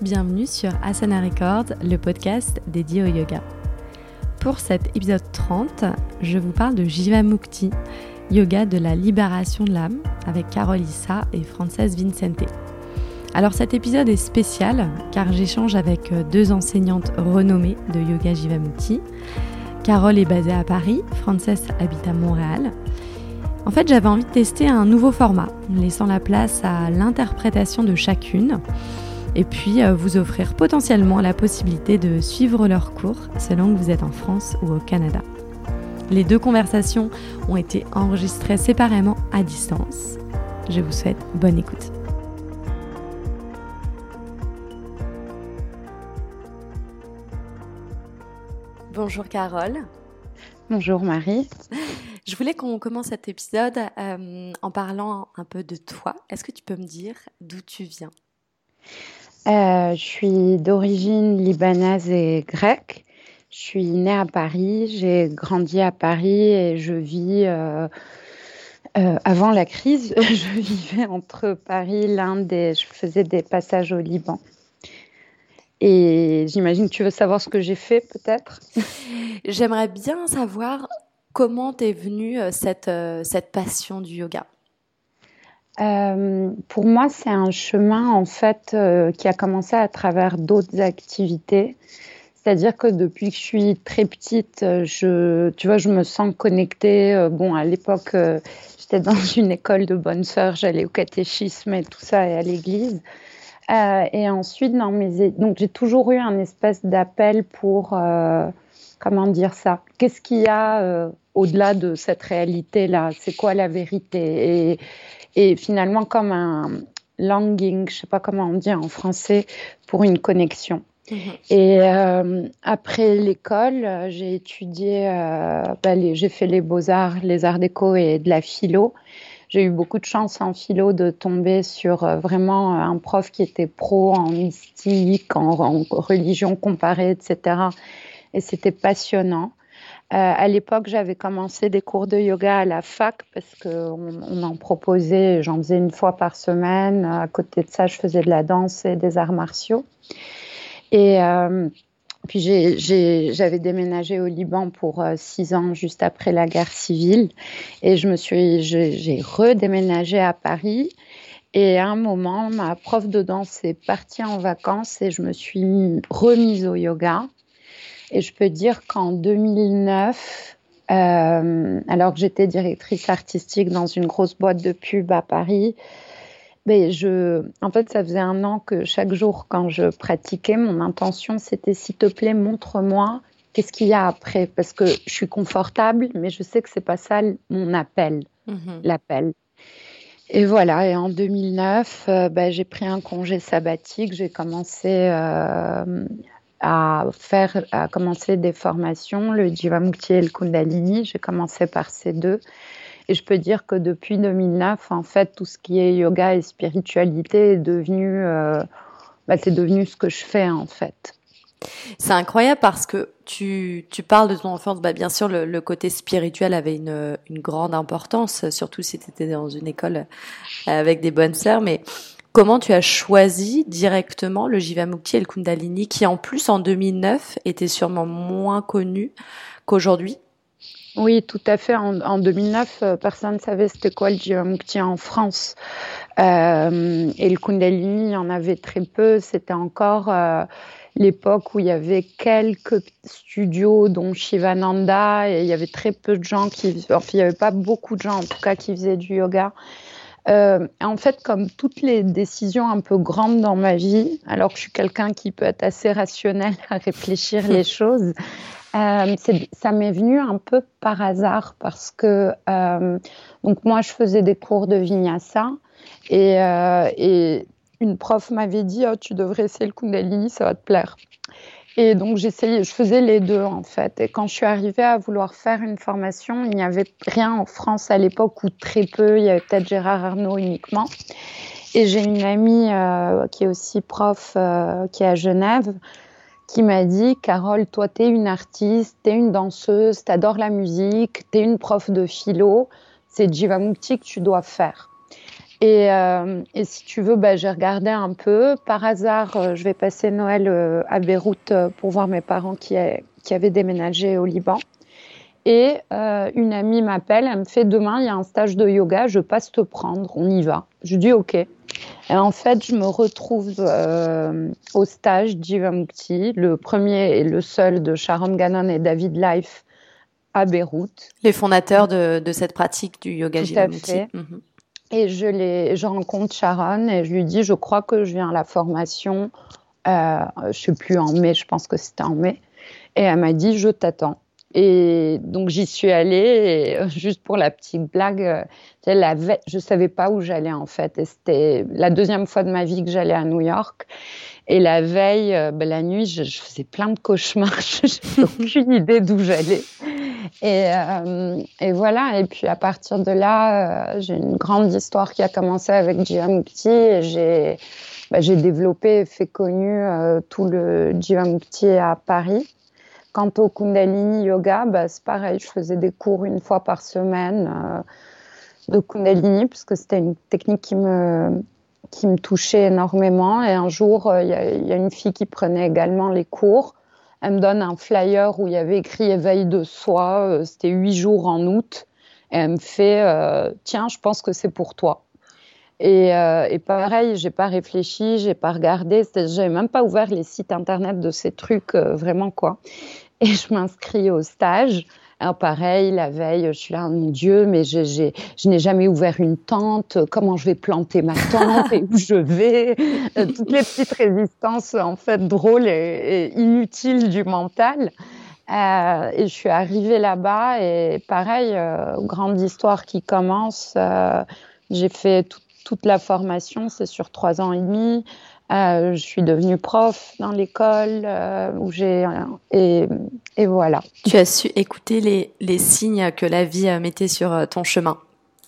Bienvenue sur Asana Records, le podcast dédié au yoga. Pour cet épisode 30, je vous parle de Jivamukti, yoga de la libération de l'âme, avec Carole Issa et Frances Vincente. Alors cet épisode est spécial car j'échange avec deux enseignantes renommées de yoga Jivamukti. Carole est basée à Paris, Frances habite à Montréal. En fait, j'avais envie de tester un nouveau format, laissant la place à l'interprétation de chacune et puis euh, vous offrir potentiellement la possibilité de suivre leurs cours selon que vous êtes en France ou au Canada. Les deux conversations ont été enregistrées séparément à distance. Je vous souhaite bonne écoute. Bonjour Carole. Bonjour Marie. Je voulais qu'on commence cet épisode euh, en parlant un peu de toi. Est-ce que tu peux me dire d'où tu viens? Euh, je suis d'origine libanaise et grecque. Je suis née à Paris, j'ai grandi à Paris et je vis, euh, avant la crise, je vivais entre Paris, l'Inde et je faisais des passages au Liban. Et j'imagine que tu veux savoir ce que j'ai fait peut-être? J'aimerais bien savoir comment t'es venue cette, cette passion du yoga? Euh, pour moi, c'est un chemin en fait euh, qui a commencé à travers d'autres activités. C'est-à-dire que depuis que je suis très petite, je, tu vois, je me sens connectée. Euh, bon, à l'époque, j'étais dans une école de bonnes sœurs, j'allais au catéchisme et tout ça et à l'église. et ensuite, mes, donc j'ai toujours eu un espèce d'appel pour, comment dire ça? Qu'est-ce qu'il y a au-delà de cette réalité-là C'est quoi la vérité? Et, et finalement comme un longing, je sais pas comment on dit en français, pour une connexion. Mhm. Et euh, après l'école, j'ai étudié, euh, bah, j'ai fait les beaux-arts, les arts déco et de la philo. J'ai eu beaucoup de chance en philo de tomber sur euh, vraiment un prof qui était pro en mystique, en, en religion comparée, etc. Et c'était passionnant. Euh, à l'époque, j'avais commencé des cours de yoga à la fac parce qu'on on en proposait, j'en faisais une fois par semaine. À côté de ça, je faisais de la danse et des arts martiaux. Et euh, puis j'avais déménagé au Liban pour euh, six ans, juste après la guerre civile. Et je me suis, j'ai redéménagé à Paris. Et à un moment, ma prof de danse est partie en vacances et je me suis remise au yoga. Et je peux dire qu'en 2009, euh, alors que j'étais directrice artistique dans une grosse boîte de pub à Paris, ben je, en fait, ça faisait un an que chaque jour, quand je pratiquais, mon intention, c'était s'il te plaît, montre-moi qu'est-ce qu'il y a après, parce que je suis confortable, mais je sais que c'est pas ça mon appel, mhm. l'appel. Et voilà, et en 2009, euh, ben, j'ai pris un congé sabbatique, j'ai commencé euh, à faire, à commencer des formations, le Jivamukti et le Kundalini. J'ai commencé par ces deux. Et je peux dire que depuis 2009, en fait, tout ce qui est yoga et spiritualité est devenu, euh, bah, c'est devenu ce que je fais, en fait. C'est incroyable parce que tu, tu parles de ton enfance. Bah, bien sûr, le, côté spirituel avait une, une grande importance, surtout si tu étais dans une école avec des bonnes sœurs. Mais Comment tu as choisi directement le Jivamukti et le Kundalini, qui en plus en 2009 était sûrement moins connu qu'aujourd'hui? Oui, tout à fait. En, 2009, euh, personne ne savait c'était quoi le Jivamukti en France. Euh, et le Kundalini, il y en avait très peu. C'était encore euh, l'époque où il y avait quelques studios, dont Shivananda, et il y avait très peu de gens qui... Enfin, il n'y avait pas beaucoup de gens, en tout cas, qui faisaient du yoga. Euh, en fait, comme toutes les décisions un peu grandes dans ma vie, alors que je suis quelqu'un qui peut être assez rationnel à réfléchir les choses, euh, ça m'est venu un peu par hasard parce que euh, donc moi je faisais des cours de vinyasa et, et une prof m'avait dit oh, tu devrais essayer le kundalini, ça va te plaire. Et donc j'essayais, je faisais les deux en fait. Et quand je suis arrivée à vouloir faire une formation, il n'y avait rien en France à l'époque ou très peu. Il y avait peut-être Gérard Arnaud uniquement. Et j'ai une amie euh, qui est aussi prof, euh, qui est à Genève, qui m'a dit Carole, toi, tu es une artiste, tu es une danseuse, tu adores la musique, tu es une prof de philo, c'est Jivamukti que tu dois faire. Et, euh, et, si tu veux, bah, j'ai regardé un peu. Par hasard, euh, je vais passer Noël euh, à Beyrouth pour voir mes parents qui, qui avaient déménagé au Liban. Et une amie m'appelle, elle me fait demain, il y a un stage de yoga, je passe te prendre, on y va. Je dis ok. Et en fait, je me retrouve au stage Jivamukti, le premier et le seul de Sharon Gannon et David Life à Beyrouth. Les fondateurs de, de cette pratique du yoga Jivamukti. Mhm. Et je, je rencontre Sharon et je lui dis, je crois que je viens à la formation, euh, je ne sais plus en mai, je pense que c'était en mai. Et elle m'a dit, je t'attends. Et donc j'y suis allée, euh, juste pour la petite blague, euh, la je savais pas où j'allais en fait. Et c'était la deuxième fois de ma vie que j'allais à New York. Et la veille, euh, ben, la nuit, je, je, faisais plein de cauchemars. J'ai aucune idée d'où j'allais. Et, euh, et, voilà. Et puis à partir de là, euh, j'ai une grande histoire qui a commencé avec Jivamukti et j'ai bah, j'ai développé et fait connu euh, tout le Jivamukti à Paris. Quant au Kundalini Yoga, bah, c'est pareil. Je faisais des cours une fois par semaine de Kundalini parce que c'était une technique qui me touchait énormément. Et un jour, il y, a une fille qui prenait également les cours. Elle me donne un flyer où il y avait écrit éveil de soi. Euh, c'était huit jours en août. Et elle me fait euh, tiens, je pense que c'est pour toi. Et, euh, et pareil, j'ai pas réfléchi, j'ai pas regardé, j'avais même pas ouvert les sites internet de ces trucs euh, vraiment quoi. Et je m'inscris au stage. Alors pareil, la veille, je suis là, mon Dieu, mais je, n'ai jamais ouvert une tente. Comment je vais planter ma tente et où je vais? Euh, Toutes les petites résistances, en fait, drôles et, inutiles du mental. Euh, et je suis arrivée là-bas et pareil, euh, grande histoire qui commence. Euh, j'ai fait tout, toute la formation, c'est sur trois ans et demi. Euh, je suis devenue prof dans l'école euh, où j'ai et, et, voilà. Tu as su écouter les, les signes que la vie mettait sur ton chemin.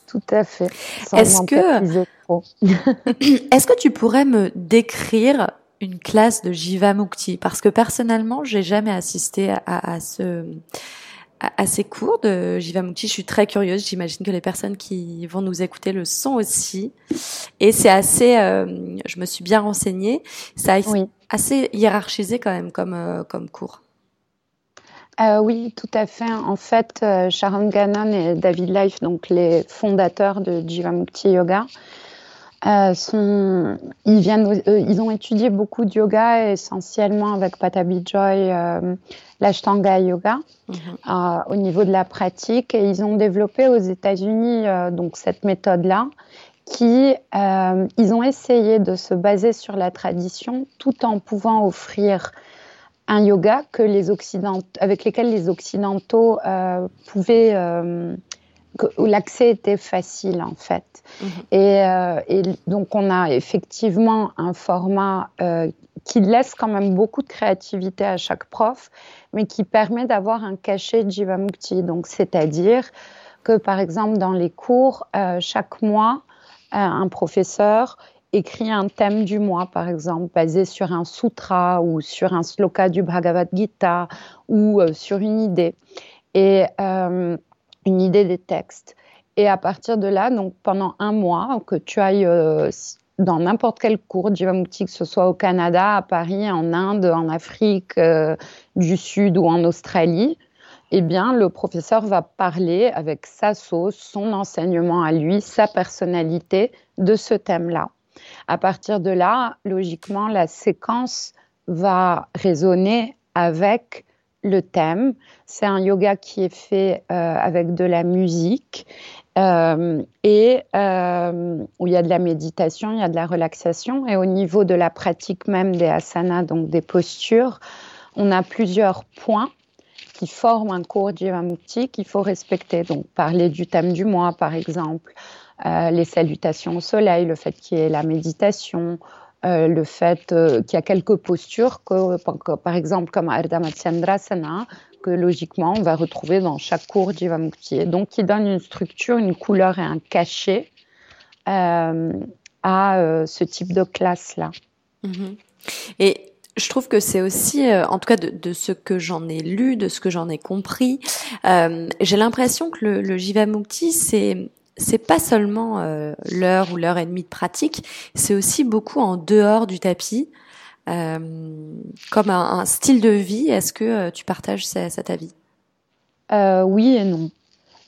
Tout à fait. Est-ce que est-ce que tu pourrais me décrire une classe de Jivamukti parce que personnellement, j'ai jamais assisté à, à ce à, ces cours de Jivamukti. Je suis très curieuse. J'imagine que les personnes qui vont nous écouter le sont aussi. Et c'est assez, euh, je me suis bien renseignée. C'est oui. assez hiérarchisé quand même comme, euh, comme cours. Euh, oui, tout à fait. En fait, euh, Sharon Gannon et David Life, donc les fondateurs de Jivamukti Yoga, euh, sont, ils viennent, euh, ils ont étudié beaucoup de yoga, essentiellement avec Patabi Joy, euh, l'Ashtanga Yoga, mm -hmm. au niveau de la pratique, et ils ont développé aux États-Unis donc cette méthode-là, qui ils ont essayé de se baser sur la tradition, tout en pouvant offrir un yoga que les avec lesquels les occidentaux pouvaient où l'accès était facile en fait. Mmh. Et, euh, et, donc on a effectivement un format euh, qui laisse quand même beaucoup de créativité à chaque prof, mais qui permet d'avoir un cachet Jivamukti. Donc c'est-à-dire que par exemple dans les cours, euh, chaque mois, un professeur écrit un thème du mois, par exemple, basé sur un sutra ou sur un sloka du Bhagavad Gita ou sur une idée. Et une idée des textes. Et à partir de là, donc pendant un mois, que tu ailles euh, dans n'importe quel cours d'Jivamukti, que ce soit au Canada, à Paris, en Inde, en Afrique euh, du Sud ou en Australie, eh bien, le professeur va parler avec sa sauce, son enseignement à lui, sa personnalité de ce thème-là. À partir de là, logiquement, la séquence va résonner avec le thème. C'est un yoga qui est fait euh, avec de la musique euh, et euh, où il y a de la méditation, il y a de la relaxation. Et au niveau de la pratique même des asanas, donc des postures, on a plusieurs points qui forment un cours Jivamukti qu'il faut respecter. Donc parler du thème du mois, par exemple, les salutations au soleil, le fait qu'il y ait la méditation, euh, le fait euh, qu'il y a quelques postures, que, par exemple comme Ardha Matsyendrasana, que logiquement on va retrouver dans chaque cours d'Ivamukti. Donc qui donne une structure, une couleur et un cachet euh, à ce type de classe-là. Mm-hmm. Et je trouve que c'est aussi, en tout cas de, de ce que j'en ai lu, de ce que j'en ai compris, j'ai l'impression que le, le Jivamukti, c'est c'est pas seulement euh, l'heure ou l'heure et demie de pratique, c'est aussi beaucoup en dehors du tapis, euh, comme un, style de vie. Est-ce que tu partages cet avis Oui et non.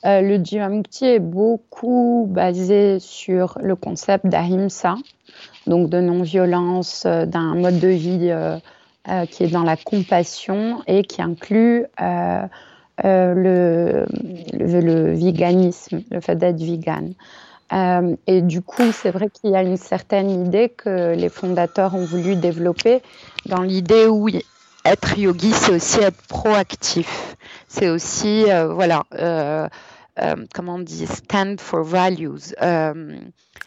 le Jivamukti est beaucoup basé sur le concept d'ahimsa, donc de non-violence, d'un mode de vie qui est dans la compassion et qui inclut euh, le, le, véganisme, le fait d'être vegan. Euh, et du coup, c'est vrai qu'il y a une certaine idée que les fondateurs ont voulu développer dans l'idée où être yogi, c'est aussi être proactif. C'est aussi, euh, voilà, comment on dit, stand for values.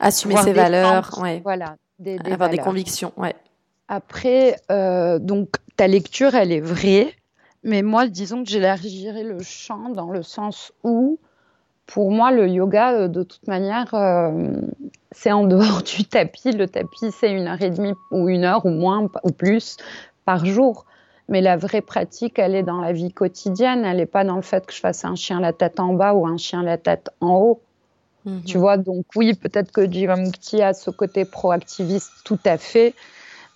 Assumer ses valeurs, ouais. Voilà. Des, Avoir des convictions, ouais. Après, donc, ta lecture, elle est vraie. Mais moi, disons que j'élargirais le champ dans le sens où, pour moi, le yoga, euh, de toute manière, euh, c'est en dehors du tapis. Le tapis, c'est une heure et demie ou une heure ou moins ou plus par jour. Mais la vraie pratique, elle est dans la vie quotidienne. Elle n'est pas dans le fait que je fasse un chien la tête en bas ou un chien la tête en haut. Mhm. Tu vois, donc oui, peut-être que Jivamukti a ce côté proactiviste tout à fait.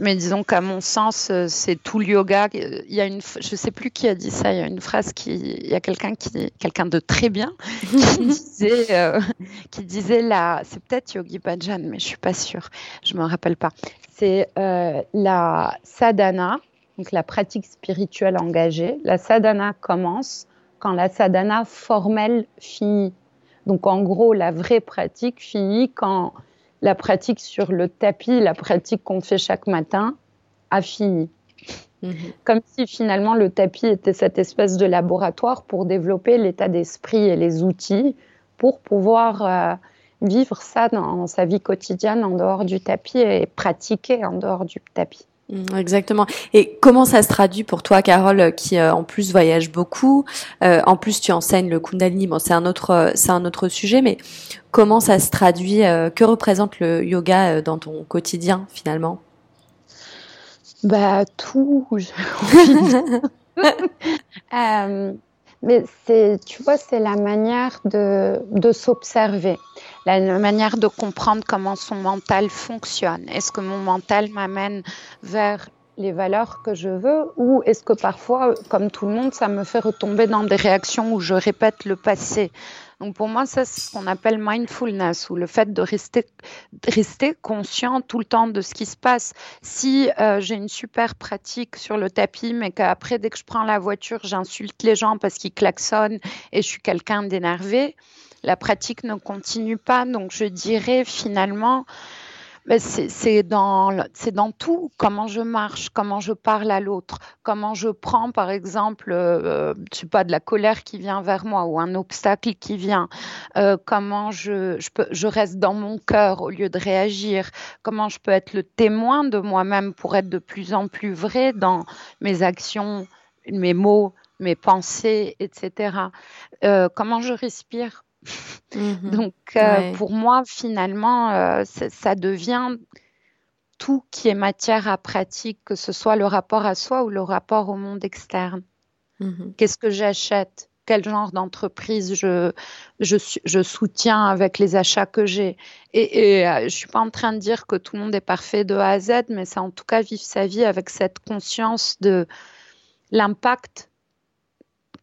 Mais disons qu'à mon sens, euh, c'est tout le yoga. Il y a une, je sais plus qui a dit ça. Il y a une phrase qui, il y a quelqu'un qui, quelqu'un de très bien, qui disait, euh, qui disait la, c'est peut-être Yogi Bhajan, mais je suis pas sûre. Je me rappelle pas. C'est euh, la sadhana, donc la pratique spirituelle engagée. La sadhana commence quand la sadhana formelle finit. Donc en gros, la vraie pratique finit quand la pratique sur le tapis, la pratique qu'on fait chaque matin, a fini. Mhm. Comme si finalement le tapis était cette espèce de laboratoire pour développer l'état d'esprit et les outils pour pouvoir euh, vivre ça dans sa vie quotidienne en dehors du tapis et pratiquer en dehors du tapis. Mm, exactement. Et comment ça se traduit pour toi, Carole, qui euh, en plus voyage beaucoup, euh, en plus tu enseignes le Kundalini. Bon, c'est un autre, c'est un autre sujet, mais comment ça se traduit euh, Que représente le yoga dans ton quotidien finalement? Bah tout. mais c'est, tu vois, c'est la manière de, de s'observer la manière de comprendre comment son mental fonctionne. Est-ce que mon mental m'amène vers les valeurs que je veux ou est-ce que parfois, comme tout le monde, ça me fait retomber dans des réactions où je répète le passé? Donc pour moi, ça, c'est ce qu'on appelle mindfulness, ou le fait de rester, rester conscient tout le temps de ce qui se passe. Si euh, j'ai une super pratique sur le tapis, mais qu'après, dès que je prends la voiture, j'insulte les gens parce qu'ils klaxonnent et je suis quelqu'un d'énervé, la pratique ne continue pas. Donc je dirais finalement, c'est dans, tout, comment je marche, comment je parle à l'autre, comment je prends par exemple, euh, je sais pas, de la colère qui vient vers moi ou un obstacle qui vient, euh, comment je reste dans mon cœur au lieu de réagir, comment je peux être le témoin de moi-même pour être de plus en plus vrai dans mes actions, mes mots, mes pensées, etc. Euh, comment je respire Mhm. Donc, euh, pour moi, finalement, euh, ça devient tout qui est matière à pratique, que ce soit le rapport à soi ou le rapport au monde externe. Mhm. Qu'est-ce que j'achète? Quel genre d'entreprise je, je, soutiens avec les achats que j'ai? Et, et euh, je ne suis pas en train de dire que tout le monde est parfait de A à Z, mais c'est en tout cas vivre sa vie avec cette conscience de l'impact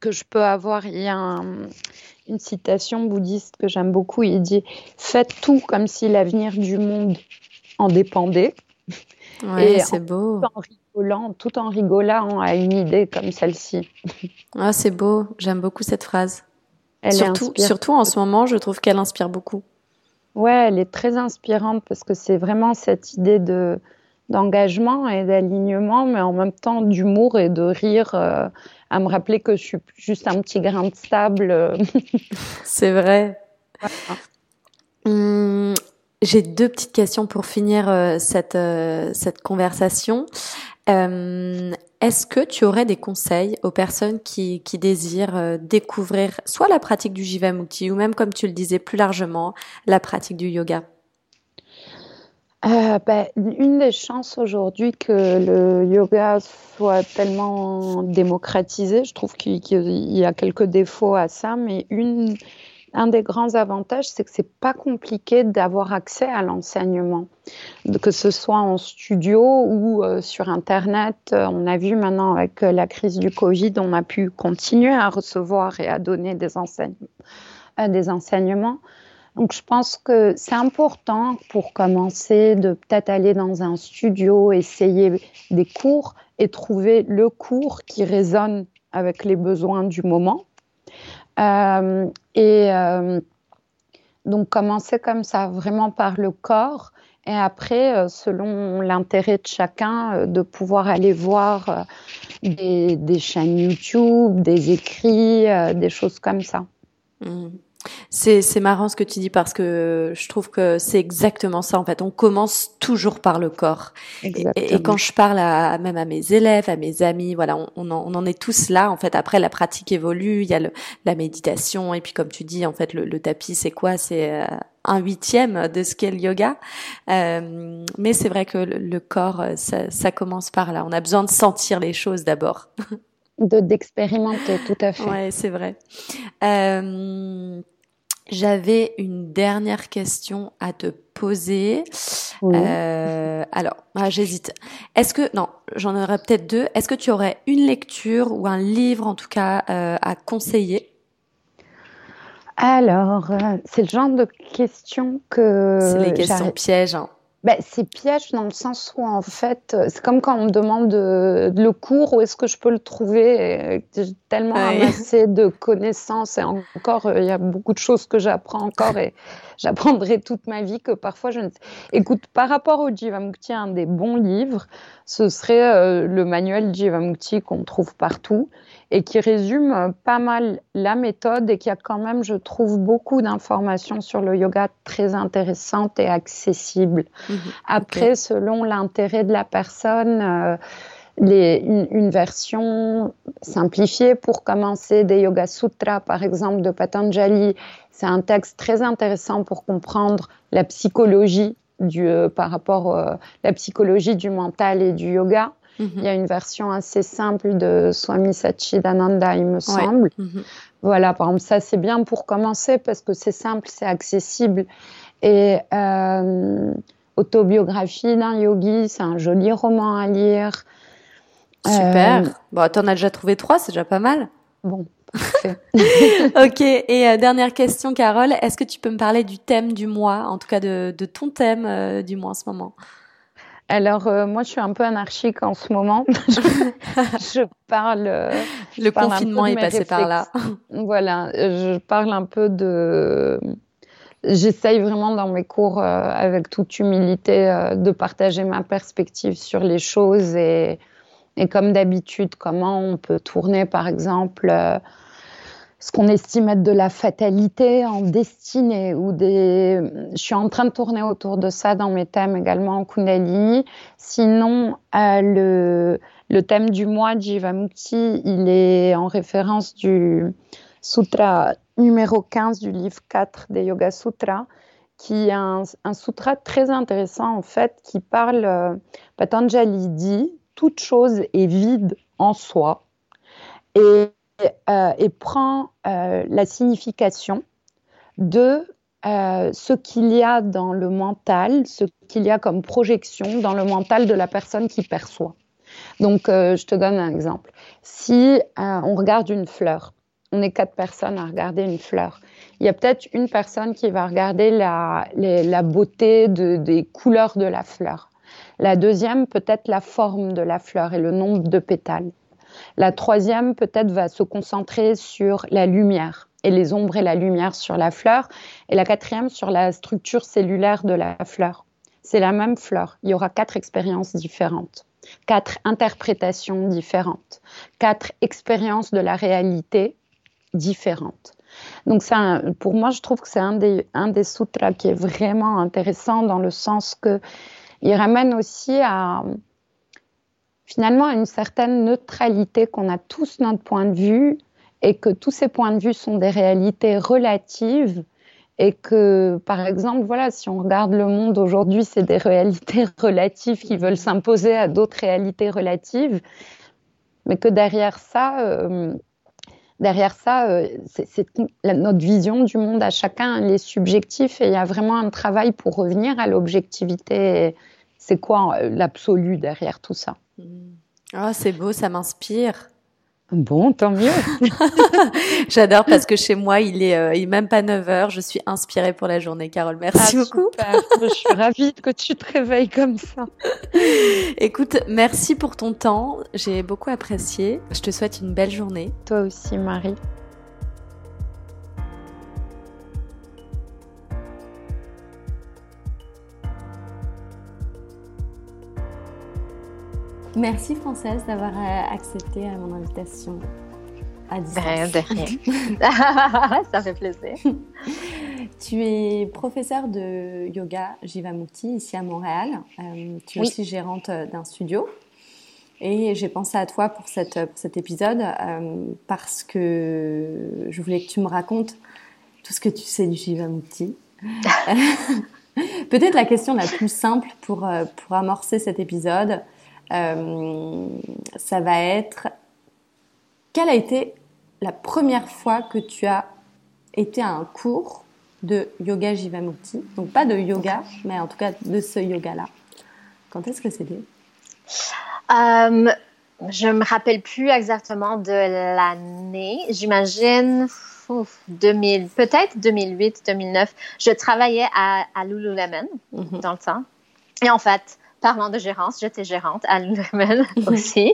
que je peux avoir. Il y a un, une citation bouddhiste que j'aime beaucoup. Il dit Faites tout comme si l'avenir du monde en dépendait. Ouais, c'est beau. Tout en rigolant, tout en rigolant à une idée comme celle-ci. Ah, c'est beau. J'aime beaucoup cette phrase. Elle surtout, surtout en ce moment, je trouve qu'elle inspire beaucoup. Ouais, elle est très inspirante parce que c'est vraiment cette idée de d'engagement et d'alignement, mais en même temps d'humour et de rire euh, à me rappeler que je suis juste un petit grain de sable. C'est vrai. Hum, j'ai deux petites questions pour finir euh, cette, euh, cette conversation. Euh, est-ce que tu aurais des conseils aux personnes qui, qui désirent découvrir soit la pratique du Jivamukti ou même, comme tu le disais plus largement, la pratique du yoga? Euh, ben, une des chances aujourd'hui que le yoga soit tellement démocratisé, je trouve qu'il y a quelques défauts à ça, mais une, un des grands avantages, c'est que c'est pas compliqué d'avoir accès à l'enseignement, que ce soit en studio ou euh, sur Internet. On a vu maintenant avec la crise du Covid, on a pu continuer à recevoir et à donner des enseignements. Donc je pense que c'est important pour commencer de peut-être aller dans un studio, essayer des cours et trouver le cours qui résonne avec les besoins du moment. Euh, et euh, donc commencer comme ça, vraiment par le corps. Et après, euh, selon l'intérêt de chacun, de pouvoir aller voir des, chaînes YouTube, des écrits, des choses comme ça. Mmh. C'est, c'est marrant ce que tu dis parce que je trouve que c'est exactement ça. En fait, on commence toujours par le corps. Et, et, quand je parle à, même à mes élèves, à mes amis, voilà, on, on, en, on, en, est tous là. En fait, après la pratique évolue, il y a le, la méditation et puis comme tu dis, en fait, le, le tapis, c'est quoi? C'est euh, un huitième de ce qu'est le yoga. Euh, mais c'est vrai que le, le corps, ça, ça commence par là. On a besoin de sentir les choses d'abord. de d'expérimenter, tout à fait. Ouais, c'est vrai. Euh, j'avais une dernière question à te poser. Euh, alors, ah, j'hésite. Est-ce que non, j'en aurais peut-être deux. Est-ce que tu aurais une lecture ou un livre, en tout cas, euh, à conseiller? Alors, euh, c'est le genre de question que c'est les questions pièges. Hein. Ben, c'est piège dans le sens où, en fait, c'est comme quand on me demande de, le cours, où est-ce que je peux le trouver J'ai tellement amassé de connaissances et encore, euh, il y a beaucoup de choses que j'apprends encore et j'apprendrai toute ma vie que parfois je ne sais. Écoute, par rapport au Jivamukti, un des bons livres, ce serait euh, le manuel Jivamukti qu'on trouve partout et qui résume euh, pas mal la méthode et qui a quand même, je trouve, beaucoup d'informations sur le yoga très intéressantes et accessibles. Mhm. Après, selon l'intérêt de la personne, euh, les, une, version simplifiée pour commencer des Yoga Sutras, par exemple, de Patanjali. C'est un texte très intéressant pour comprendre la psychologie du, euh, par rapport à la psychologie du mental et du yoga. Il y a une version assez simple de Swami Satchidananda, il me semble. Mhm. Voilà, par exemple, ça c'est bien pour commencer parce que c'est simple, c'est accessible. Et euh, Autobiographie d'un yogi, c'est un joli roman à lire. Super. Euh, bon, t'en as déjà trouvé trois, c'est déjà pas mal. Bon, ok, et euh, dernière question, Carole. Est-ce que tu peux me parler du thème du mois, en tout cas de, de ton thème euh, du mois en ce moment? Alors, euh, moi, je suis un peu anarchique en ce moment. je parle. Euh, Le confinement est passé par là. voilà, je parle un peu de. J'essaye vraiment dans mes cours, euh, avec toute humilité, de partager ma perspective sur les choses et, et comme d'habitude, comment on peut tourner, par exemple ce qu'on estime être de la fatalité en destinée ou des je suis en train de tourner autour de ça dans mes thèmes également en Kundalini. Sinon euh, le thème du mois Jivamukti il est en référence du sutra numéro 15 du livre 4 des Yoga Sutras qui est un, un sutra très intéressant en fait qui parle euh, Patanjali dit toute chose est vide en soi et euh, prend euh, la signification de euh, ce qu'il y a dans le mental, ce qu'il y a comme projection dans le mental de la personne qui perçoit. Donc, je te donne un exemple. Si on regarde une fleur, on est quatre personnes à regarder une fleur. Il y a peut-être une personne qui va regarder la, beauté de, des couleurs de la fleur. La deuxième, peut-être la forme de la fleur et le nombre de pétales. La troisième, peut-être, va se concentrer sur la lumière et les ombres et la lumière sur la fleur. Et la quatrième, sur la structure cellulaire de la fleur. C'est la même fleur. Il y aura quatre expériences différentes, quatre interprétations différentes, quatre expériences de la réalité différentes. Donc, ça, pour moi, je trouve que c'est un des, un des sutras qui est vraiment intéressant dans le sens que il ramène aussi à, finalement à une certaine neutralité qu'on a tous notre point de vue et que tous ces points de vue sont des réalités relatives et que, par exemple, voilà, si on regarde le monde aujourd'hui, c'est des réalités relatives qui veulent s'imposer à d'autres réalités relatives, mais que derrière ça, euh, derrière ça, euh, notre vision du monde à chacun, les subjectifs, et il y a vraiment un travail pour revenir à l'objectivité. C'est quoi euh, l'absolu derrière tout ça? Oh, c'est beau, ça m'inspire. Bon, tant mieux. J'adore parce que chez moi, il est, euh, il est même pas 9 heures. Je suis inspirée pour la journée, Carole. Merci ah, beaucoup. Je suis ravie que tu te réveilles comme ça. Écoute, merci pour ton temps. J'ai beaucoup apprécié. Je te souhaite une belle journée. Toi aussi, Marie. Merci Française d'avoir euh, accepté euh, mon invitation à distance. de rien. Ça fait plaisir. tu es professeure de yoga Jivamukti ici à Montréal. Euh, tu es aussi gérante d'un studio. Et j'ai pensé à toi pour, cette, pour cet épisode parce que je voulais que tu me racontes tout ce que tu sais du Jivamukti. Peut-être la question la plus simple pour, pour amorcer cet épisode, euh, ça va être quelle a été la première fois que tu as été à un cours de yoga Jivamukti? Donc pas de yoga, mais en tout cas de ce yoga-là. Quand est-ce que c'était euh, Je me rappelle plus exactement de l'année. J'imagine 2000, peut-être 2008, 2009. Je travaillais à, Lululemon mhm. dans le temps. Et en fait, parlant de gérance, j'étais gérante à Lululemon aussi.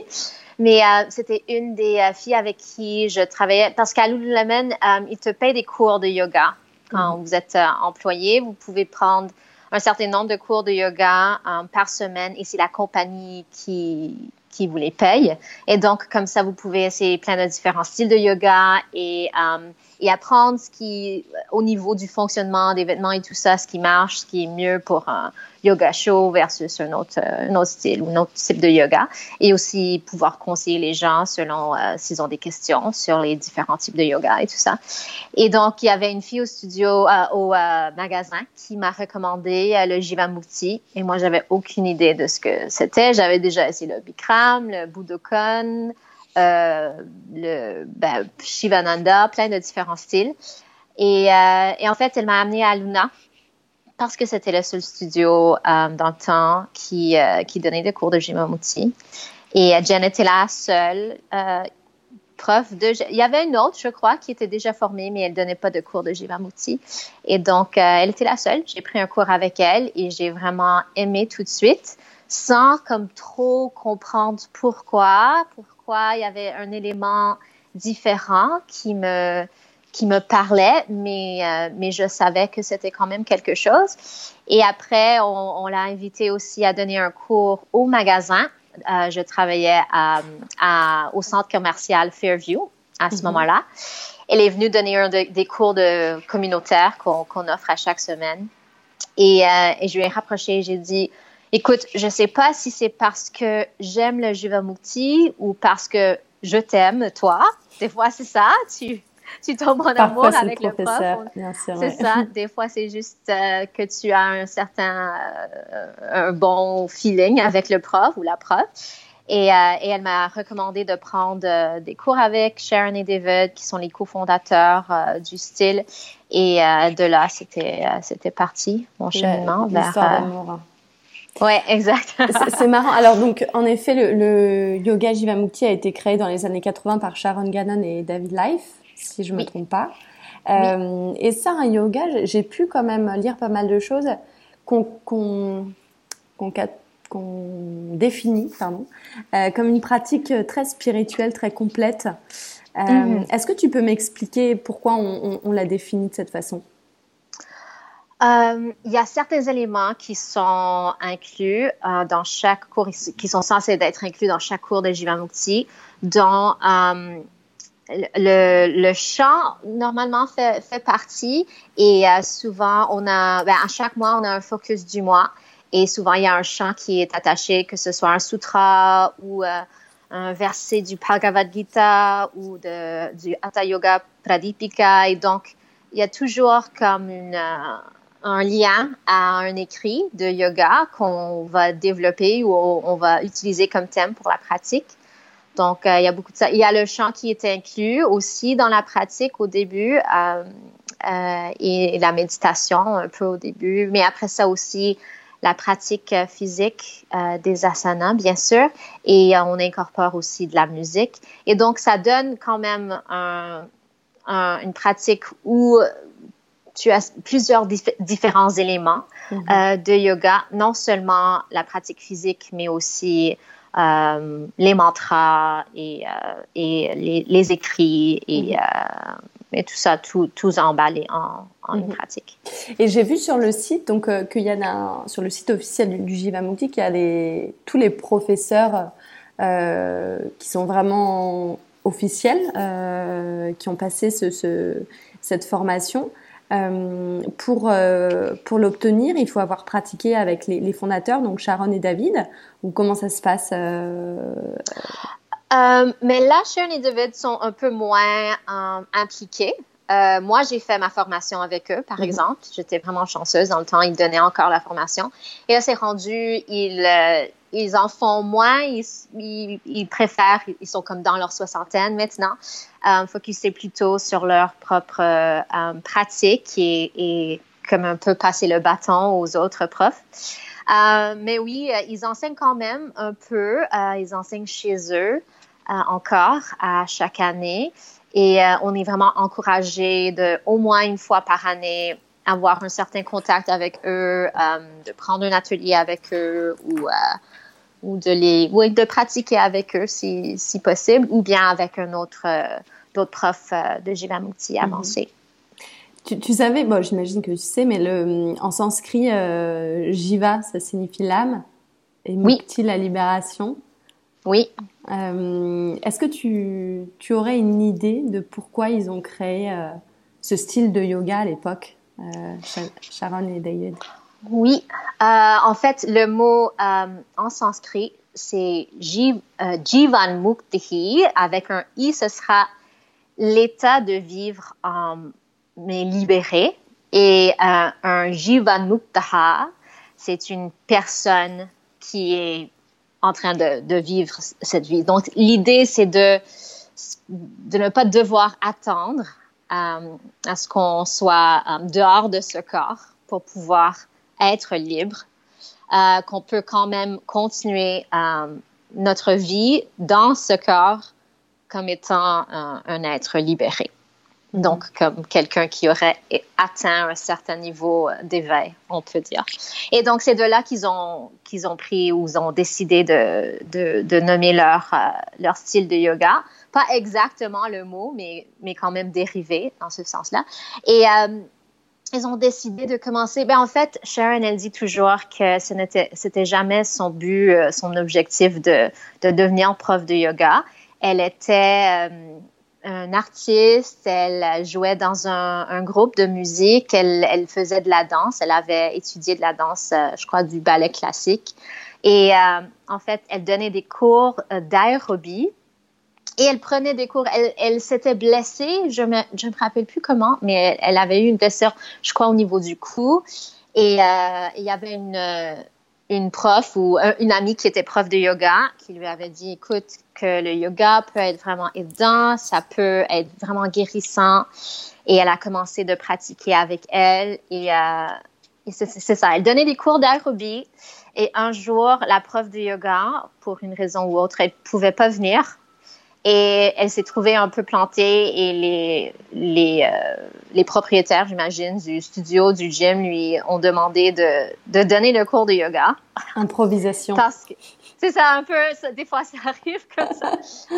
Mais euh, c'était une des euh, filles avec qui je travaillais parce qu'à Lululemon, euh, ils te payent des cours de yoga. Quand mhm. vous êtes employé, vous pouvez prendre un certain nombre de cours de yoga par semaine et c'est la compagnie qui, qui vous les paye. Et donc, comme ça, vous pouvez essayer plein de différents styles de yoga et, et apprendre ce qui, au niveau du fonctionnement des vêtements et tout ça, ce qui marche, ce qui est mieux pour un yoga show versus un autre, euh, un autre style ou un autre type de yoga. Et aussi pouvoir conseiller les gens selon euh, s'ils ont des questions sur les différents types de yoga et tout ça. Et donc, il y avait une fille au studio, euh, au magasin, qui m'a recommandé le Jivamukti. Et moi, j'avais aucune idée de ce que c'était. J'avais déjà essayé le Bikram, le Budokon, le ben, Shivananda, plein de différents styles. Et, et en fait, elle m'a amenée à Luna, parce que c'était le seul studio euh, dans le temps qui, euh, donnait des cours de Jivamukti. Et euh, Jen était la seule prof de... Il y avait une autre, je crois, qui était déjà formée, mais elle donnait pas de cours de Jivamukti. Et donc, elle était la seule. J'ai pris un cours avec elle et j'ai vraiment aimé tout de suite, sans comme trop comprendre pourquoi, pourquoi il y avait un élément différent qui me qui me parlait, mais, euh, mais je savais que c'était quand même quelque chose. Et après, on, l'a invité aussi à donner un cours au magasin. Euh, je travaillais à, au centre commercial Fairview à ce mhm. moment-là. Elle est venue donner un des cours de communautaire qu'on offre à chaque semaine. Et, euh, et je lui ai rapproché, j'ai dit, écoute, je ne sais pas si c'est parce que j'aime le Jivamukti ou parce que je t'aime, toi. Des fois, c'est ça. Tu, tu tombes en amour avec le, prof. C'est ça. Des fois, c'est juste euh, que tu as un certain, euh, un bon feeling avec le prof ou la prof. Et, euh, et elle m'a recommandé de prendre des cours avec Sharon et David, qui sont les cofondateurs du style. Et de là, c'était c'était parti, mon cheminement vers. d'amour. Ouais, exact. c'est marrant. Alors donc, en effet, le, le, yoga Jivamukti a été créé dans les années 80 par Sharon Gannon et David Life si je me trompe pas. Euh, et ça, un yoga, j'ai pu quand même lire pas mal de choses qu'on définit pardon, euh, comme une pratique très spirituelle, très complète. Euh, mhm. Est-ce que tu peux m'expliquer pourquoi on, on, l'a définit de cette façon? Il y a certains éléments qui sont inclus dans chaque cours, qui sont censés être inclus dans chaque cours de Jivamukti, dont le, le chant normalement fait, partie et euh, souvent on a ben, à chaque mois on a un focus du mois et souvent il y a un chant qui est attaché que ce soit un sutra ou euh, un verset du Bhagavad Gita ou du Hatha Yoga Pradipika et donc il y a toujours comme une, euh, un lien à un écrit de yoga qu'on va développer ou on va utiliser comme thème pour la pratique. Donc, il y a beaucoup de ça. Il y a le chant qui est inclus aussi dans la pratique au début et la méditation un peu au début. Mais après ça aussi, la pratique physique euh, des asanas, bien sûr, et euh, on incorpore aussi de la musique. Et donc, ça donne quand même un, une pratique où tu as plusieurs différents éléments mm-hmm. euh, de yoga, non seulement la pratique physique, mais aussi euh, les mantras et, euh, et les, les, écrits et, mm-hmm. et, tout ça, tout, tout emballé en, en une mm-hmm. pratique. Et j'ai vu sur le site, donc qu'il y en a sur le site officiel du, du Jivamukti, qu'il y a les, tous les professeurs qui sont vraiment officiels, qui ont passé ce, ce, cette formation. Euh, pour euh, pour l'obtenir, il faut avoir pratiqué avec les, les, fondateurs, donc Sharon et David. Ou comment ça se passe euh? Mais là, Sharon et David sont un peu moins impliqués. moi, j'ai fait ma formation avec eux, par mhm. exemple. J'étais vraiment chanceuse dans le temps. Ils donnaient encore la formation. Et là, c'est rendu, ils, ils en font moins, ils, préfèrent, ils sont comme dans leur soixantaine maintenant, euh, plutôt sur leur propre euh, pratique et, comme un peu passer le bâton aux autres profs. Euh, mais oui, euh, ils enseignent quand même un peu, euh, ils enseignent chez eux encore à chaque année et on est vraiment encouragé de au moins une fois par année avoir un certain contact avec eux, de prendre un atelier avec eux ou ou de les ou de pratiquer avec eux si, si possible ou bien avec un autre euh, d'autres profs euh, de Jivamukti mhm. avancé. Tu, tu, savais, bon, j'imagine que tu sais, mais le, en sanskrit, euh, Jiva, ça signifie l'âme, et Mukti, la libération. Oui. Euh, Est-ce que tu, tu aurais une idée de pourquoi ils ont créé euh, ce style de yoga à l'époque, Sharon et David oui, euh, en fait, le mot euh, en sanskrit, c'est euh, Jivan Muktihi. Avec un i, ce sera l'état de vivre mais libéré. Et un Jivan Muktaha, c'est une personne qui est en train de, vivre cette vie. Donc, l'idée, c'est de, de ne pas devoir attendre à ce qu'on soit dehors de ce corps pour pouvoir être libre, euh, qu'on peut quand même continuer euh, notre vie dans ce corps comme étant un, être libéré. Mm-hmm. Donc, comme quelqu'un qui aurait atteint un certain niveau d'éveil, on peut dire. Et donc, c'est de là qu'ils ont, qu'ils ont pris ou ont décidé de, de, de nommer leur, euh, leur style de yoga. Pas exactement le mot, mais, mais quand même dérivé dans ce sens-là. Et ils ont décidé de commencer. Ben, en fait, Sharon, elle dit toujours que ce n'était, jamais son but, euh, son objectif de, de devenir prof de yoga. Elle était euh, un artiste, elle jouait dans un, groupe de musique, elle, faisait de la danse, elle avait étudié de la danse, euh, je crois, du ballet classique. Et en fait, elle donnait des cours d'aérobie et elle prenait des cours. Elle, elle s'était blessée, je me, je me rappelle plus comment, mais elle, avait eu une blessure, je crois, au niveau du cou. Et euh, il y avait une, euh, une prof ou une amie qui était prof de yoga qui lui avait dit, écoute, que le yoga peut être vraiment aidant, ça peut être vraiment guérissant. Et elle a commencé de pratiquer avec elle. Et, euh, c'est ça, elle donnait des cours d'aérobie. Et un jour, la prof de yoga, pour une raison ou autre, elle pouvait pas venir et elle s'est trouvée un peu plantée et les, les, euh, les propriétaires, j'imagine, du studio, du gym lui ont demandé de, de donner le cours de yoga. Improvisation. Parce que c'est ça un peu, ça, des fois ça arrive comme ça.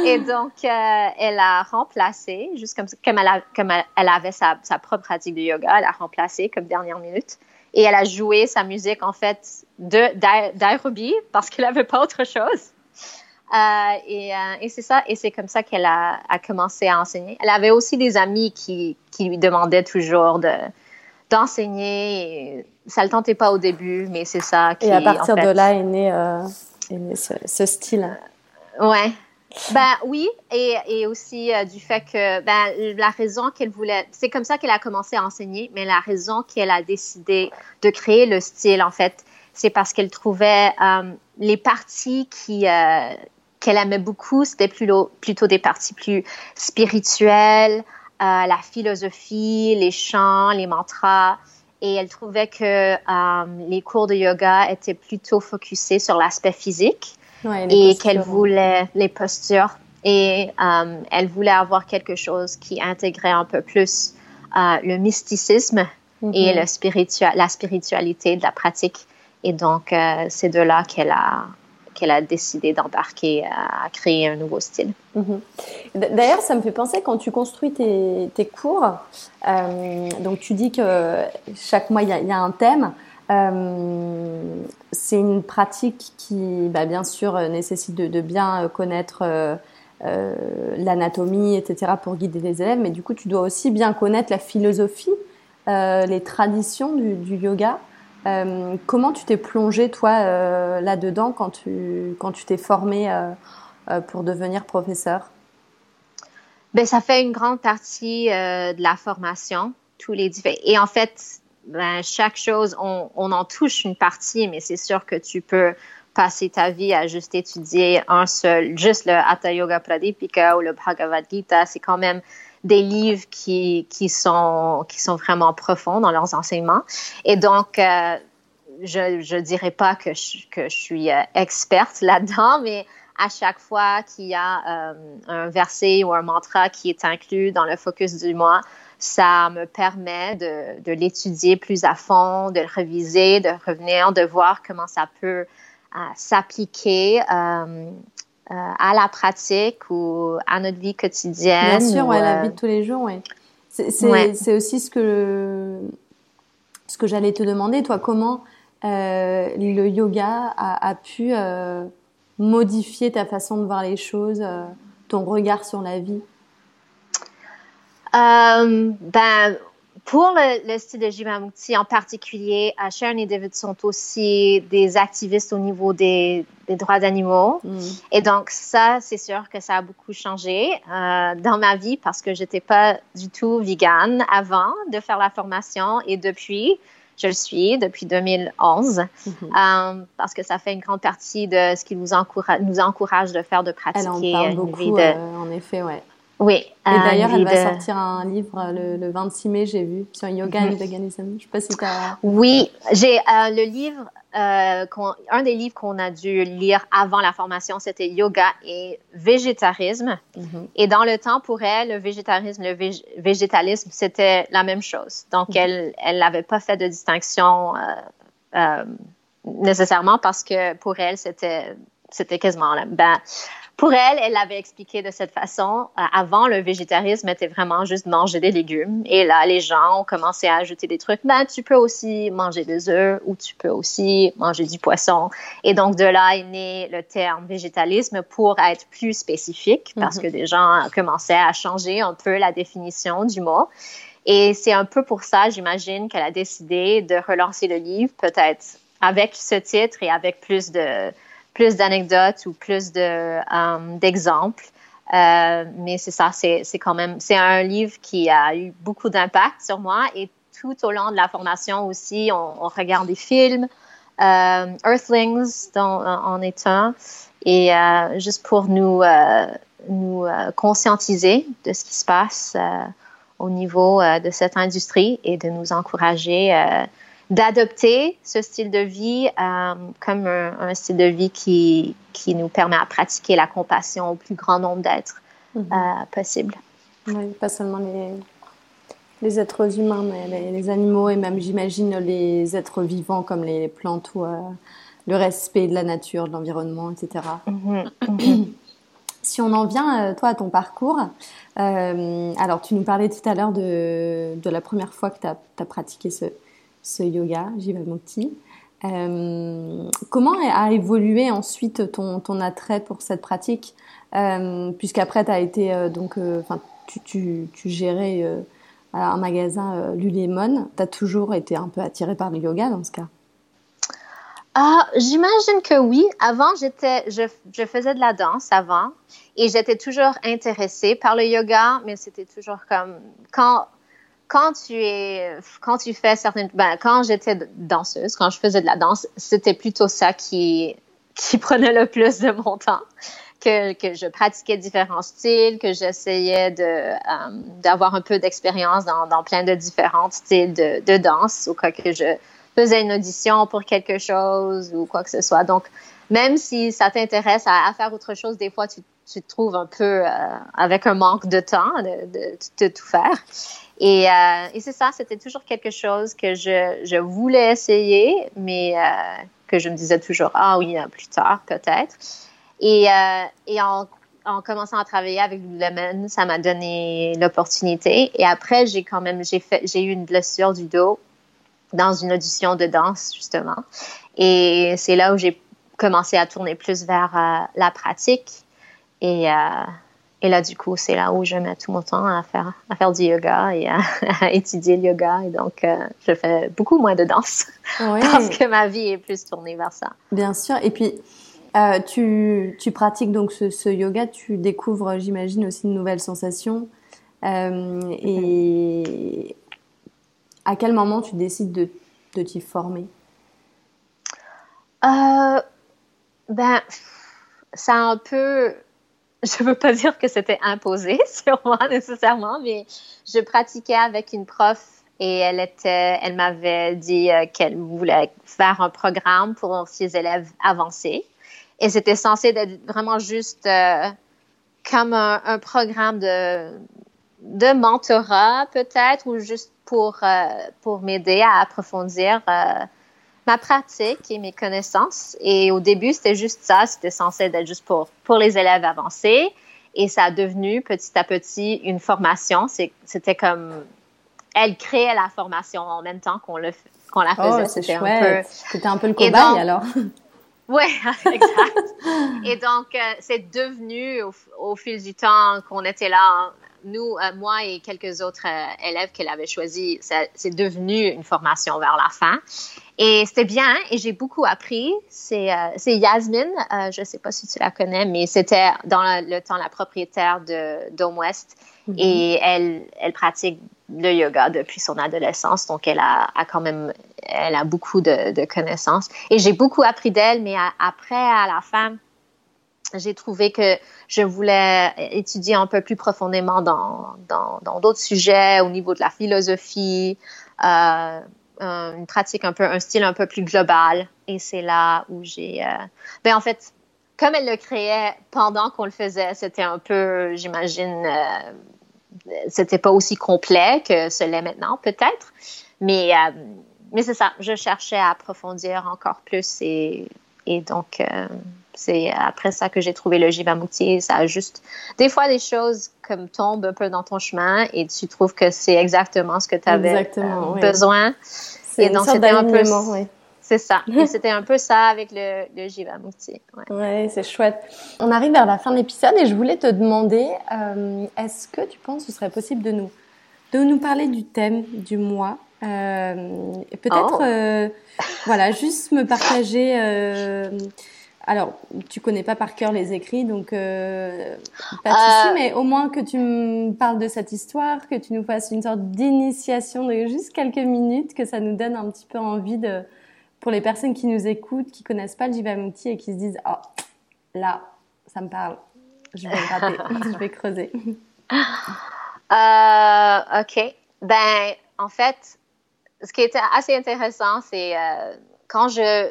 Et donc, euh, elle a remplacé, juste comme, comme, elle, a, comme elle avait sa, sa propre pratique de yoga, elle a remplacé comme dernière minute. Et elle a joué sa musique, en fait, d'aérobie parce qu'elle n'avait pas autre chose. Euh, et, euh, et c'est ça, et c'est comme ça qu'elle a, a, commencé à enseigner. Elle avait aussi des amis qui, qui lui demandaient toujours de d'enseigner. Ça le tentait pas au début, mais c'est ça qui. Et à partir de là est né, euh, est né ce, ce, style. Ouais. Ben oui, et, et aussi du fait que ben, la raison qu'elle voulait, c'est comme ça qu'elle a commencé à enseigner, mais la raison qu'elle a décidé de créer le style, en fait, c'est parce qu'elle trouvait euh, les parties qui, qu'elle aimait beaucoup, c'était plutôt des parties plus spirituelles, la philosophie, les chants, les mantras. Et elle trouvait que les cours de yoga étaient plutôt focusés sur l'aspect physique et qu'elle voulait les postures et euh, elle voulait avoir quelque chose qui intégrait un peu plus euh, le mysticisme et mhm. le la spiritualité de la pratique. Et donc, euh, c'est de là qu'elle a, qu'elle a décidé d'embarquer à créer un nouveau style. Mhm. D'ailleurs, ça me fait penser quand tu construis tes, cours, donc tu dis que chaque mois, il y, a un thème. c'est une pratique qui, bah, bien sûr, nécessite de, bien connaître euh, l'anatomie, etc., pour guider les élèves, mais du coup, tu dois aussi bien connaître la philosophie, euh, les traditions du, yoga. Euh, comment tu t'es plongé, toi, là-dedans quand tu quand tu t'es formé pour devenir professeur? Ben, ça fait une grande partie de la formation, tous les Et en fait, ben, chaque chose, on, on, en touche une partie, mais c'est sûr que tu peux passer ta vie à juste étudier un seul, juste le Hatha Yoga Pradipika ou le Bhagavad Gita, c'est quand même des livres qui, qui, sont, qui sont vraiment profonds dans leurs enseignements. Et donc, euh, je ne dirais pas que je, que je suis euh, experte là-dedans, mais à chaque fois qu'il y a euh, un verset ou un mantra qui est inclus dans le focus du mois, ça me permet de, de l'étudier plus à fond, de le réviser, de revenir, de voir comment ça peut s'appliquer euh, euh, à la pratique ou à notre vie quotidienne. Bien sûr, ouais, la euh, vie de tous les jours, oui. C'est aussi ce que, ce que j'allais te demander, toi, comment le yoga a, a pu modifier ta façon de voir les choses, ton regard sur la vie? Ben, pour le, style de Jivamukti en particulier, Sharon et David sont aussi des activistes au niveau des, droits d'animaux. Mm. Et donc, ça, c'est sûr que ça a beaucoup changé euh, dans ma vie parce que j'étais pas du tout vegan avant de faire la formation et depuis, je le suis depuis 2011 mm-hmm. euh, parce que ça fait une grande partie de ce qui nous encourage, nous encourage de faire, de pratiquer. Elle en parle beaucoup, euh, en effet, ouais. Oui. Et d'ailleurs, elle va sortir un livre le, 26 mai, j'ai vu, sur yoga et mhm. veganisme. Je sais pas si tu as. Oui, j'ai euh, le livre, euh, un des livres qu'on a dû lire avant la formation, c'était Yoga et végétarisme. Mhm. Et dans le temps, pour elle, le végétarisme, le végétalisme, c'était la même chose. Donc, mhm. elle elle n'avait pas fait de distinction euh, nécessairement parce que pour elle, c'était c'était quasiment la ben, pour elle, elle l'avait expliqué de cette façon. Euh, avant, le végétarisme était vraiment juste manger des légumes. Et là, les gens ont commencé à ajouter des trucs. Ben, tu peux aussi manger des œufs ou tu peux aussi manger du poisson. Et donc, de là est né le terme végétalisme pour être plus spécifique parce que mhm. des gens commençaient à changer un peu la définition du mot. Et c'est un peu pour ça, j'imagine, qu'elle a décidé de relancer le livre, peut-être avec ce titre et avec plus de, plus d'anecdotes ou plus de, euh, d'exemples. Euh, mais c'est ça, c'est, quand même, c'est un livre qui a eu beaucoup d'impact sur moi et tout au long de la formation aussi, on, regarde des films, euh, Earthlings dont, en est un, et juste pour nous, nous conscientiser de ce qui se passe au niveau de cette industrie et de nous encourager d'adopter ce style de vie euh, comme un, style de vie qui, qui nous permet à pratiquer la compassion au plus grand nombre d'êtres euh, possible. Oui, pas seulement les, les êtres humains, mais les, animaux et même, j'imagine, les êtres vivants comme les plantes ou euh, le respect de la nature, de l'environnement, etc. Mhm, mhm. si on en vient, toi, à ton parcours, alors tu nous parlais tout à l'heure de, de la première fois que tu as, as, pratiqué ce, ce yoga, Jivamukti. Euh, comment a évolué ensuite ton, ton, attrait pour cette pratique? Euh, Puisqu'après, tu été euh, donc, euh, tu, tu, tu, gérais un magasin Lulemon. Tu as toujours été un peu attiré par le yoga dans ce cas? Ah, j'imagine que oui. Avant, j'étais, je, je, faisais de la danse avant et j'étais toujours intéressée par le yoga, mais c'était toujours comme quand quand tu es, quand tu fais certaines, ben, quand j'étais danseuse, quand je faisais de la danse, c'était plutôt ça qui, qui prenait le plus de mon temps que, que je pratiquais différents styles, que j'essayais de euh, d'avoir un peu d'expérience dans, plein de différents styles de, de danse, ou quoi que je faisais une audition pour quelque chose ou quoi que ce soit. Donc, même si ça t'intéresse à, faire autre chose, des fois, tu, tu te trouves un peu euh, avec un manque de temps de, de tout faire. Et, euh, et c'est ça, c'était toujours quelque chose que je, je voulais essayer, mais euh, que je me disais toujours, ah oui, plus tard, peut-être. Et, euh, et en, en, commençant à travailler avec Lululemon, ça m'a donné l'opportunité. Et après, j'ai quand même, j'ai fait, j'ai eu une blessure du dos dans une audition de danse, justement. Et c'est là où j'ai commencé à tourner plus vers euh, la pratique. Et, euh, et là, du coup, c'est là où je mets tout mon temps à faire, à faire du yoga et à, étudier le yoga. Et donc, euh, je fais beaucoup moins de danse parce que ma vie est plus tournée vers ça. Bien sûr. Et puis, euh, tu, tu, pratiques donc ce, ce, yoga, tu découvres, j'imagine, aussi de nouvelles sensations. Euh, et à quel moment tu décides de, de t'y former? Ben, ça un peu je veux pas dire que c'était imposé sur moi nécessairement, mais je pratiquais avec une prof et elle m'avait dit euh, qu'elle voulait faire un programme pour ses élèves avancés. Et c'était censé être vraiment juste euh, comme un, programme de, de mentorat peut-être ou juste pour, euh, pour m'aider à approfondir ma pratique et mes connaissances. Et au début, c'était juste ça. C'était censé être juste pour, pour les élèves avancés. Et ça a devenu petit à petit une formation. C'était comme, elle créait la formation en même temps qu'on le, qu'on la faisait. Oh, c'était un peu, c'était un peu le cobaye alors. Oui, exact. et donc, euh, c'est devenu au, au, fil du temps qu'on était là, nous, euh, moi et quelques autres euh, élèves qu'elle avait choisis, c'est devenu une formation vers la fin. Et c'était bien et j'ai beaucoup appris. C'est euh, Yasmine, euh, je ne sais pas si tu la connais, mais c'était dans le, temps la propriétaire de Dome West mm-hmm. et elle, elle pratique le yoga depuis son adolescence, donc elle a, a quand même, elle a beaucoup de, de connaissances. Et j'ai beaucoup appris d'elle, mais après, à la fin, j'ai trouvé que je voulais étudier un peu plus profondément dans d'autres dans, sujets au niveau de la philosophie, euh, une pratique un peu, un style un peu plus global. Et c'est là où j'ai, euh, ben en fait, comme elle le créait pendant qu'on le faisait, c'était un peu, j'imagine, euh, c'était pas aussi complet que ce l'est maintenant, peut-être. Mais, euh, mais c'est ça, je cherchais à approfondir encore plus et donc, euh, c'est après ça que j'ai trouvé le Jivamukti. Ça a juste des fois des choses comme tombent un peu dans ton chemin et tu trouves que c'est exactement ce que tu avais euh, besoin. Et donc c'était un peu oui. c'est ça. c'était un peu ça avec le, le Jivamukti. Ouais, ouais c'est chouette. On arrive vers la fin de l'épisode et je voulais te demander euh, est-ce que tu penses que ce serait possible de nous de nous parler du thème du mois peut-être, oh. voilà, juste me partager alors, tu connais pas par cœur les écrits, donc euh, pas de souci, euh, mais au moins que tu me parles de cette histoire, que tu nous fasses une sorte d'initiation de juste quelques minutes, que ça nous donne un petit peu envie de, pour les personnes qui nous écoutent, qui connaissent pas le Jivamukti et qui se disent, oh, là, ça me parle, je vais gratter, je vais creuser. Euh, ok, ben en fait, ce qui était assez intéressant, c'est euh, quand je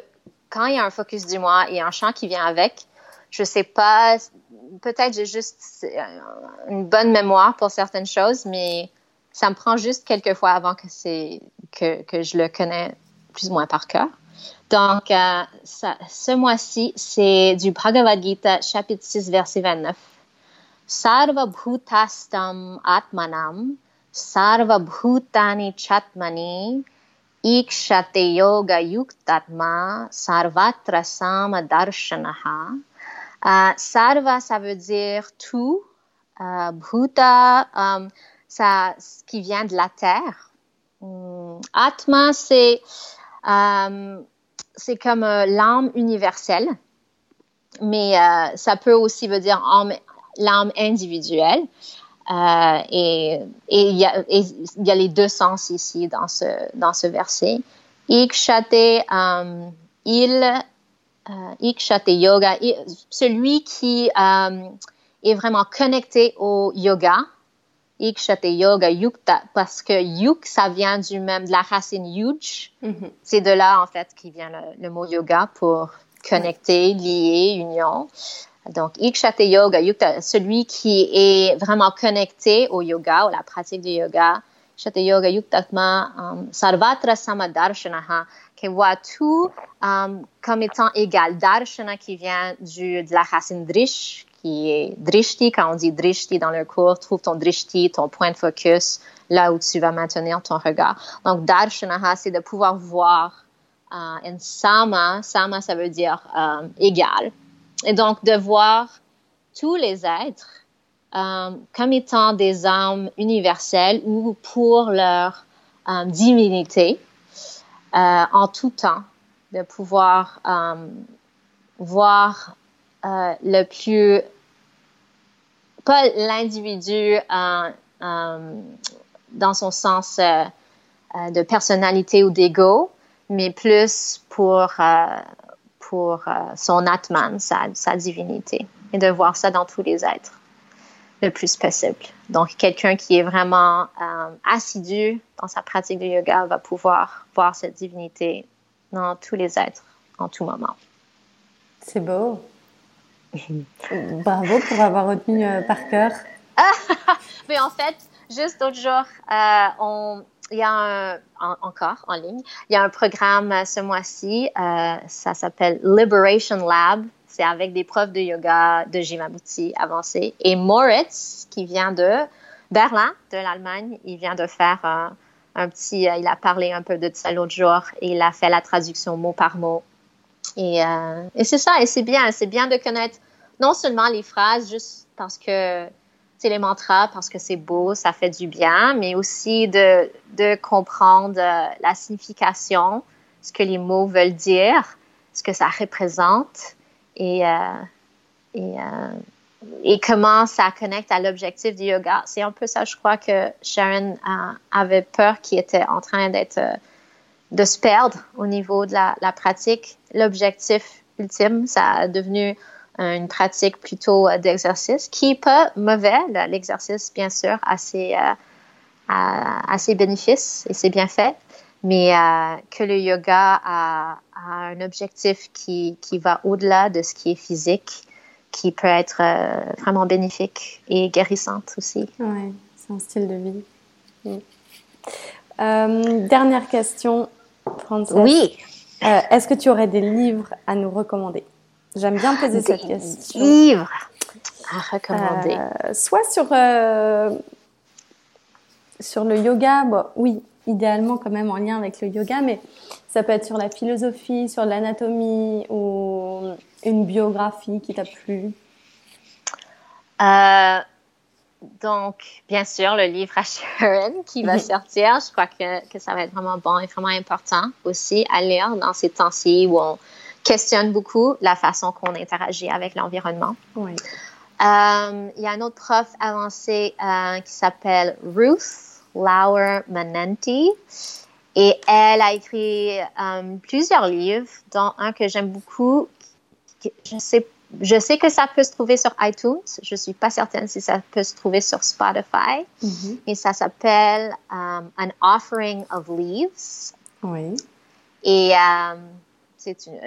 quand il y a un focus du mois et un chant qui vient avec, je sais pas, peut-être j'ai juste une bonne mémoire pour certaines choses, mais ça me prend juste quelques fois avant que c'est que, que je le connais plus ou moins par cœur. Donc, euh, ce mois-ci, c'est du Bhagavad Gita, chapitre 6, verset 29. Sarva bhutastam atmanam, sarva bhutani chatmani, Ikshate yoga yuktatma sarvatra darshanaha. Uh, sarva, ça veut dire tout. Uh, bhuta, um, ça, ce qui vient de la terre. Um, atma, c'est um, c'est comme euh, l'âme universelle, mais euh, ça peut aussi veut dire l'âme individuelle. Euh, et il y, y, a les deux sens ici dans ce, dans ce verset. Ikshate, um, il Ikshate Yoga, celui qui est vraiment connecté au yoga, Ikshate Yoga Yukta, parce que Yuk, ça vient du même, de la racine Yuj. Mm-hmm. C'est de là, en fait, qui vient le, mot yoga pour connecter, lier, union. Donc, Ikshate Yoga Yukta, celui qui est vraiment connecté au yoga, ou la pratique du yoga. Ikshate Yoga Yuktatma um, Sarvatra Samadarshanaha, qui voit tout um, comme étant égal. Darshana qui vient du, de la racine Drish, qui est drishti. Quand on dit drishti dans le cours, trouve ton drishti, ton point de focus, là où tu vas maintenir ton regard. Donc, darshanaha, c'est de pouvoir voir. Euh, et sama, sama, ça veut dire euh, égal. Et donc, de voir tous les êtres euh, comme étant des âmes universelles ou pour leur euh, divinité euh, en tout temps, de pouvoir voir le plus pas l'individu dans son sens de personnalité ou d'ego, mais plus pour, pour son atman, sa, sa divinité, et de voir ça dans tous les êtres le plus possible. Donc, quelqu'un qui est vraiment assidu dans sa pratique de yoga va pouvoir voir cette divinité dans tous les êtres, en tout moment. C'est beau. Bravo pour avoir retenu euh, par cœur. Mais en fait, juste l'autre jour, euh, il y a un, encore en ligne, il y a un programme euh, ce mois-ci, ça s'appelle Liberation Lab. C'est avec des profs de yoga de Jivamukti avancé. Et Moritz, qui vient de Berlin, de l'Allemagne, il vient de faire un, un petit, il a parlé un peu de ça l'autre jour et il a fait la traduction mot par mot. Et, c'est ça, et c'est bien, c'est bien de connaître non seulement les phrases juste parce que les mantras, parce que c'est beau, ça fait du bien, mais aussi de, de comprendre euh, la signification, ce que les mots veulent dire, ce que ça représente et, euh, et, euh, et comment ça connecte à l'objectif du yoga. C'est un peu ça, je crois, que Sharon avait peur qui était en train d'être de se perdre au niveau de la, la pratique. L'objectif ultime, ça a devenu une pratique plutôt euh, d'exercice qui est pas mauvais. L'exercice, bien sûr, a ses, euh, a, ses bénéfices et ses bienfaits, mais euh, que le yoga a, un objectif qui, qui va au-delà de ce qui est physique, qui peut être vraiment bénéfique et guérissante aussi. Oui, c'est un style de vie. dernière question, Frances. Oui. Est-ce que tu aurais des livres à nous recommander? J'aime bien poser cette question. Livres à recommander. Euh, soit sur, euh, sur le yoga, bon, oui, idéalement quand même en lien avec le yoga, mais ça peut être sur la philosophie, sur l'anatomie ou une biographie qui t'a plu. Euh, donc, bien sûr, le livre à Sharon qui va sortir, je crois que, que, ça va être vraiment bon et vraiment important aussi à lire dans ces temps-ci où on questionne beaucoup la façon qu'on interagit avec l'environnement. Oui. Euh, il y a un autre prof avancé euh, qui s'appelle Ruth Lauer Manenti. Et elle a écrit euh, plusieurs livres, dont un que j'aime beaucoup. Je sais, je sais que ça peut se trouver sur iTunes. Je suis pas certaine si ça peut se trouver sur Spotify. Mm-hmm. Et ça s'appelle An Offering of Leaves. Oui. Et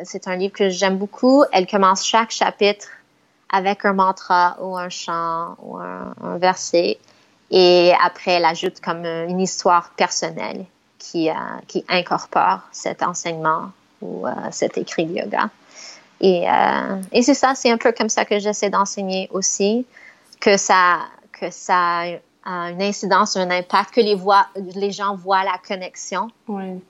c'est un livre que j'aime beaucoup. Elle commence chaque chapitre avec un mantra ou un chant ou un, verset. Et après, elle ajoute comme une histoire personnelle qui, euh, qui incorpore cet enseignement ou euh, cet écrit de yoga. Et, euh, et c'est ça, c'est un peu comme ça que j'essaie d'enseigner aussi, que ça, que ça une incidence, un impact, que les, voix, les gens voient la connexion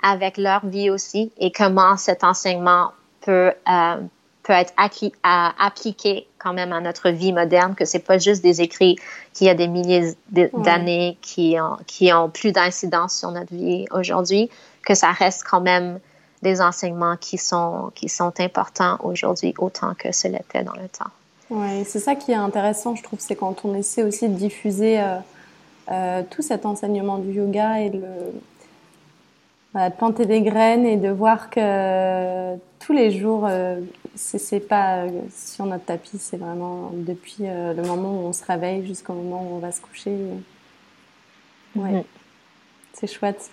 avec leur vie aussi et comment cet enseignement peut, euh, peut être appliqué quand même à notre vie moderne, que c'est pas juste des écrits qui a des milliers d'années qui, ont, qui ont plus d'incidence sur notre vie aujourd'hui, que ça reste quand même des enseignements qui sont, qui sont importants aujourd'hui autant que ce l'était dans le temps. Oui, c'est ça qui est intéressant, je trouve, c'est quand on essaie aussi de diffuser euh, euh, tout cet enseignement du yoga et le, de planter des graines et de voir que tous les jours, euh, c'est pas euh, sur notre tapis, c'est vraiment depuis euh, le moment où on se réveille jusqu'au moment où on va se coucher. Ouais, c'est chouette.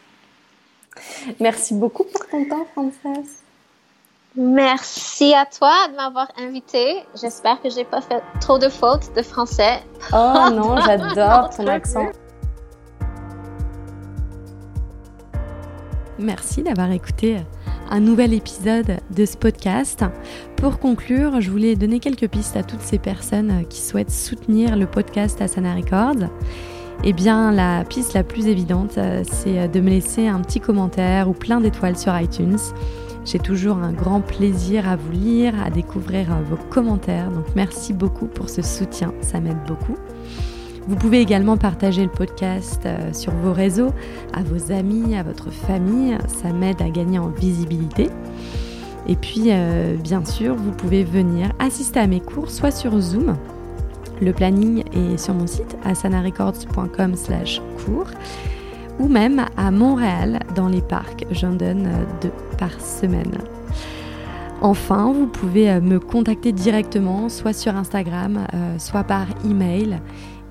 Merci beaucoup pour ton temps, Frances. Merci à toi de m'avoir invité. J'espère que j'ai pas fait trop de fautes de français. Oh non, j'adore ton accent. Merci d'avoir écouté un nouvel épisode de ce podcast. Pour conclure, je voulais donner quelques pistes à toutes ces personnes qui souhaitent soutenir le podcast Asana Records. Eh bien, la piste la plus évidente, c'est de me laisser un petit commentaire ou plein d'étoiles sur iTunes. J'ai toujours un grand plaisir à vous lire, à découvrir vos commentaires. Donc merci beaucoup pour ce soutien, ça m'aide beaucoup. Vous pouvez également partager le podcast euh, sur vos réseaux, à vos amis, à votre famille. Ça m'aide à gagner en visibilité. Et puis, euh, bien sûr, vous pouvez venir assister à mes cours, soit sur Zoom. Le planning est sur mon site, asanarecords.com slash cours, ou même à Montréal, dans les parcs. J'en donne euh, deux par semaine. Enfin, vous pouvez me contacter directement, soit sur Instagram, soit par email.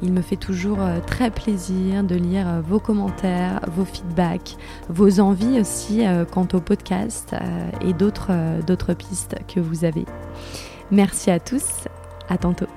Il me fait toujours euh, très plaisir de lire euh, vos commentaires, vos feedbacks, vos envies aussi euh, quant au podcast et d'autres pistes que vous avez. Merci à tous, à tantôt.